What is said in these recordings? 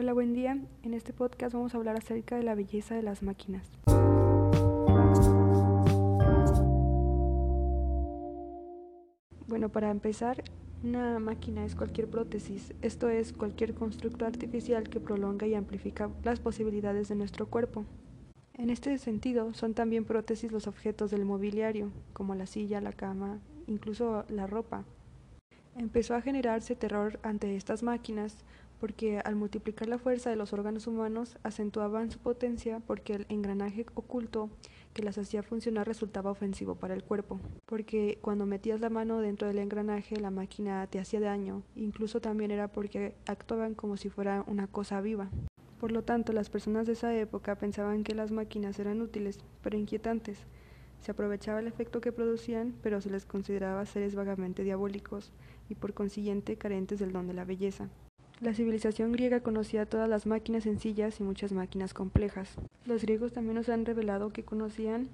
Hola, buen día. En este podcast vamos a hablar acerca de la belleza de las máquinas. Bueno, para empezar, una máquina es cualquier prótesis, esto es cualquier constructo artificial que prolonga y amplifica las posibilidades de nuestro cuerpo. En este sentido, son también prótesis los objetos del mobiliario, como la silla, la cama, incluso la ropa. Empezó a generarse terror ante estas máquinas porque al multiplicar la fuerza de los órganos humanos acentuaban su potencia porque el engranaje oculto que las hacía funcionar resultaba ofensivo para el cuerpo, porque cuando metías la mano dentro del engranaje la máquina te hacía daño, incluso también era porque actuaban como si fuera una cosa viva. Por lo tanto, las personas de esa época pensaban que las máquinas eran útiles, pero inquietantes. Se aprovechaba el efecto que producían, pero se les consideraba seres vagamente diabólicos y por consiguiente carentes del don de la belleza. La civilización griega conocía todas las máquinas sencillas y muchas máquinas complejas. Los griegos también nos han revelado que conocían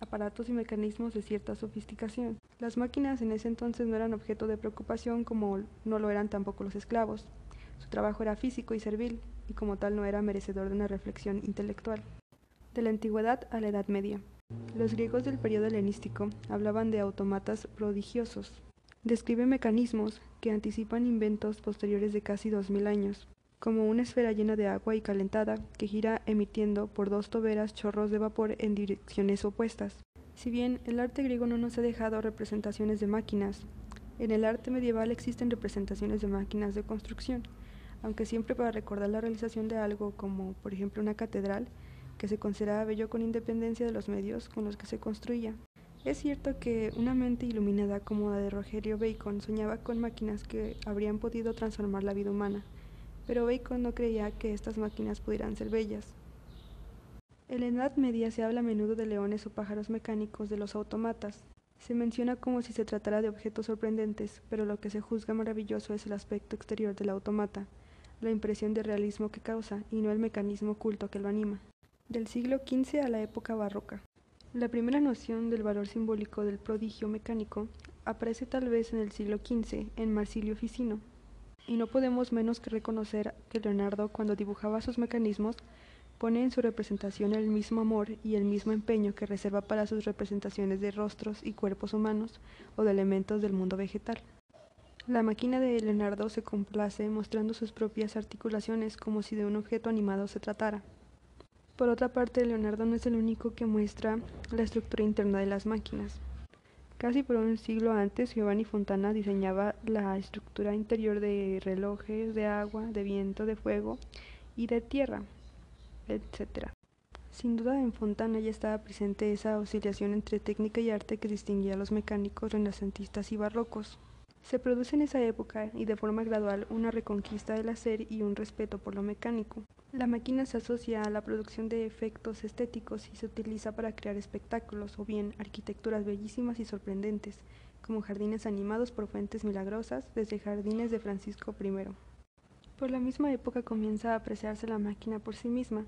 aparatos y mecanismos de cierta sofisticación. Las máquinas en ese entonces no eran objeto de preocupación como no lo eran tampoco los esclavos. Su trabajo era físico y servil, y como tal no era merecedor de una reflexión intelectual. De la antigüedad a la Edad Media. Los griegos del periodo helenístico hablaban de automatas prodigiosos. Describe mecanismos que anticipan inventos posteriores de casi dos mil años, como una esfera llena de agua y calentada que gira emitiendo por dos toberas chorros de vapor en direcciones opuestas. Si bien el arte griego no nos ha dejado representaciones de máquinas, en el arte medieval existen representaciones de máquinas de construcción, aunque siempre para recordar la realización de algo como por ejemplo una catedral, que se consideraba bello con independencia de los medios con los que se construía. Es cierto que una mente iluminada como la de Rogerio Bacon soñaba con máquinas que habrían podido transformar la vida humana, pero Bacon no creía que estas máquinas pudieran ser bellas. En la Edad Media se habla a menudo de leones o pájaros mecánicos de los automatas. Se menciona como si se tratara de objetos sorprendentes, pero lo que se juzga maravilloso es el aspecto exterior del automata, la impresión de realismo que causa y no el mecanismo oculto que lo anima. Del siglo XV a la época barroca. La primera noción del valor simbólico del prodigio mecánico aparece tal vez en el siglo XV en Marsilio Ficino, y no podemos menos que reconocer que Leonardo cuando dibujaba sus mecanismos pone en su representación el mismo amor y el mismo empeño que reserva para sus representaciones de rostros y cuerpos humanos o de elementos del mundo vegetal. La máquina de Leonardo se complace mostrando sus propias articulaciones como si de un objeto animado se tratara. Por otra parte, Leonardo no es el único que muestra la estructura interna de las máquinas. Casi por un siglo antes, Giovanni Fontana diseñaba la estructura interior de relojes de agua, de viento, de fuego y de tierra, etc. Sin duda en Fontana ya estaba presente esa oscilación entre técnica y arte que distinguía a los mecánicos renacentistas y barrocos. Se produce en esa época y de forma gradual una reconquista del hacer y un respeto por lo mecánico. La máquina se asocia a la producción de efectos estéticos y se utiliza para crear espectáculos o bien arquitecturas bellísimas y sorprendentes, como jardines animados por fuentes milagrosas desde jardines de Francisco I. Por la misma época comienza a apreciarse la máquina por sí misma,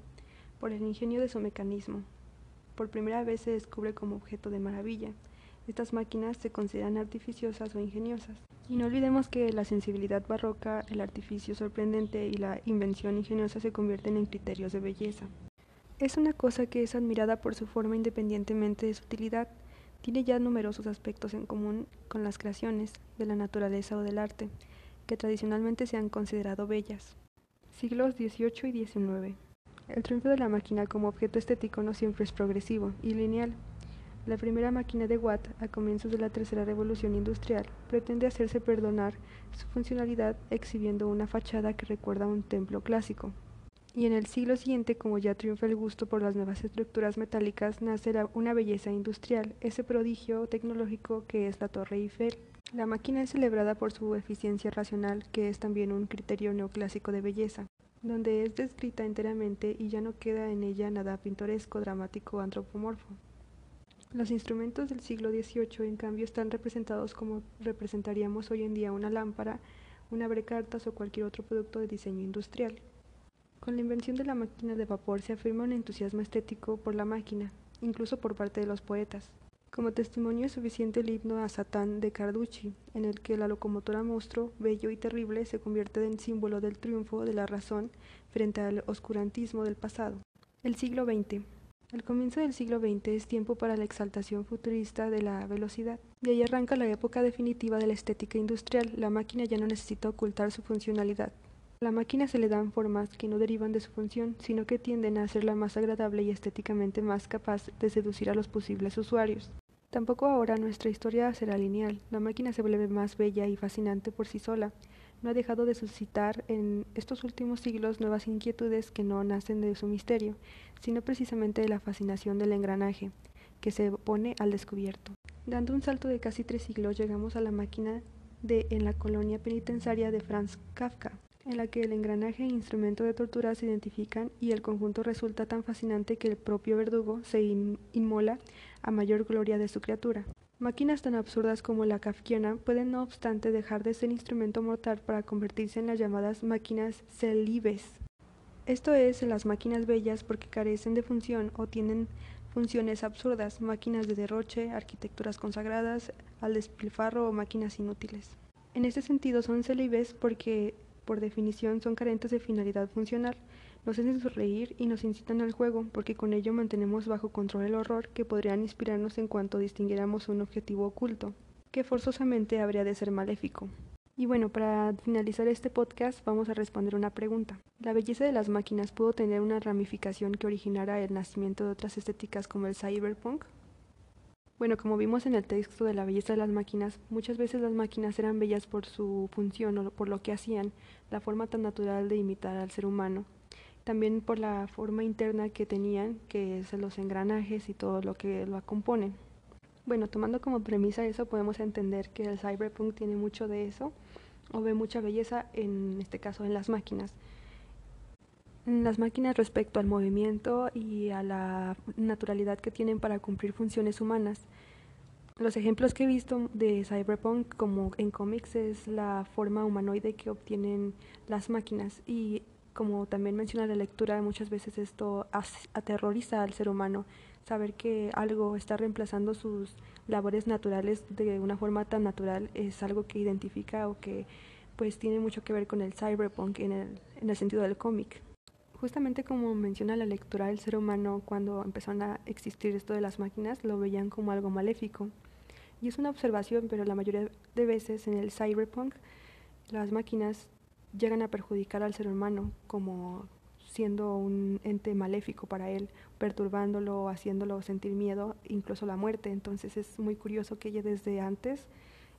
por el ingenio de su mecanismo. Por primera vez se descubre como objeto de maravilla, estas máquinas se consideran artificiosas o ingeniosas. Y no olvidemos que la sensibilidad barroca, el artificio sorprendente y la invención ingeniosa se convierten en criterios de belleza. Es una cosa que es admirada por su forma independientemente de su utilidad. Tiene ya numerosos aspectos en común con las creaciones de la naturaleza o del arte, que tradicionalmente se han considerado bellas. Siglos XVIII y XIX. El triunfo de la máquina como objeto estético no siempre es progresivo y lineal. La primera máquina de Watt, a comienzos de la tercera revolución industrial, pretende hacerse perdonar su funcionalidad exhibiendo una fachada que recuerda a un templo clásico. Y en el siglo siguiente, como ya triunfa el gusto por las nuevas estructuras metálicas, nace una belleza industrial, ese prodigio tecnológico que es la Torre Eiffel. La máquina es celebrada por su eficiencia racional, que es también un criterio neoclásico de belleza, donde es descrita enteramente y ya no queda en ella nada pintoresco, dramático o antropomorfo. Los instrumentos del siglo XVIII, en cambio, están representados como representaríamos hoy en día una lámpara, una cartas o cualquier otro producto de diseño industrial. Con la invención de la máquina de vapor se afirma un entusiasmo estético por la máquina, incluso por parte de los poetas. Como testimonio es suficiente el himno a Satán de Carducci, en el que la locomotora monstruo, bello y terrible, se convierte en símbolo del triunfo de la razón frente al oscurantismo del pasado. El siglo XX. El comienzo del siglo XX es tiempo para la exaltación futurista de la velocidad. De ahí arranca la época definitiva de la estética industrial. La máquina ya no necesita ocultar su funcionalidad. A la máquina se le dan formas que no derivan de su función, sino que tienden a hacerla más agradable y estéticamente más capaz de seducir a los posibles usuarios. Tampoco ahora nuestra historia será lineal. La máquina se vuelve más bella y fascinante por sí sola no ha dejado de suscitar en estos últimos siglos nuevas inquietudes que no nacen de su misterio, sino precisamente de la fascinación del engranaje, que se pone al descubierto. Dando un salto de casi tres siglos llegamos a la máquina de en la colonia penitenciaria de Franz Kafka, en la que el engranaje e instrumento de tortura se identifican y el conjunto resulta tan fascinante que el propio verdugo se inmola a mayor gloria de su criatura. Máquinas tan absurdas como la kafkiana pueden no obstante dejar de ser instrumento mortal para convertirse en las llamadas máquinas celibes. Esto es, las máquinas bellas porque carecen de función o tienen funciones absurdas, máquinas de derroche, arquitecturas consagradas al despilfarro o máquinas inútiles. En este sentido son celibes porque por definición son carentes de finalidad funcional, nos hacen sonreír y nos incitan al juego, porque con ello mantenemos bajo control el horror que podrían inspirarnos en cuanto distinguiéramos un objetivo oculto, que forzosamente habría de ser maléfico. Y bueno, para finalizar este podcast vamos a responder una pregunta. ¿La belleza de las máquinas pudo tener una ramificación que originara el nacimiento de otras estéticas como el cyberpunk? Bueno, como vimos en el texto de la belleza de las máquinas, muchas veces las máquinas eran bellas por su función o por lo que hacían, la forma tan natural de imitar al ser humano, también por la forma interna que tenían, que es los engranajes y todo lo que lo componen. Bueno, tomando como premisa eso, podemos entender que el cyberpunk tiene mucho de eso, o ve mucha belleza, en este caso, en las máquinas. Las máquinas respecto al movimiento y a la naturalidad que tienen para cumplir funciones humanas. Los ejemplos que he visto de cyberpunk como en cómics es la forma humanoide que obtienen las máquinas y como también menciona la lectura, muchas veces esto aterroriza al ser humano, saber que algo está reemplazando sus labores naturales de una forma tan natural es algo que identifica o que pues tiene mucho que ver con el cyberpunk en el, en el sentido del cómic. Justamente como menciona la lectura, el ser humano cuando empezaron a existir esto de las máquinas lo veían como algo maléfico. Y es una observación, pero la mayoría de veces en el cyberpunk las máquinas llegan a perjudicar al ser humano como siendo un ente maléfico para él, perturbándolo, haciéndolo sentir miedo, incluso la muerte. Entonces es muy curioso que ya desde antes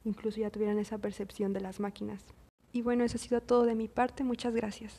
incluso ya tuvieran esa percepción de las máquinas. Y bueno, eso ha sido todo de mi parte. Muchas gracias.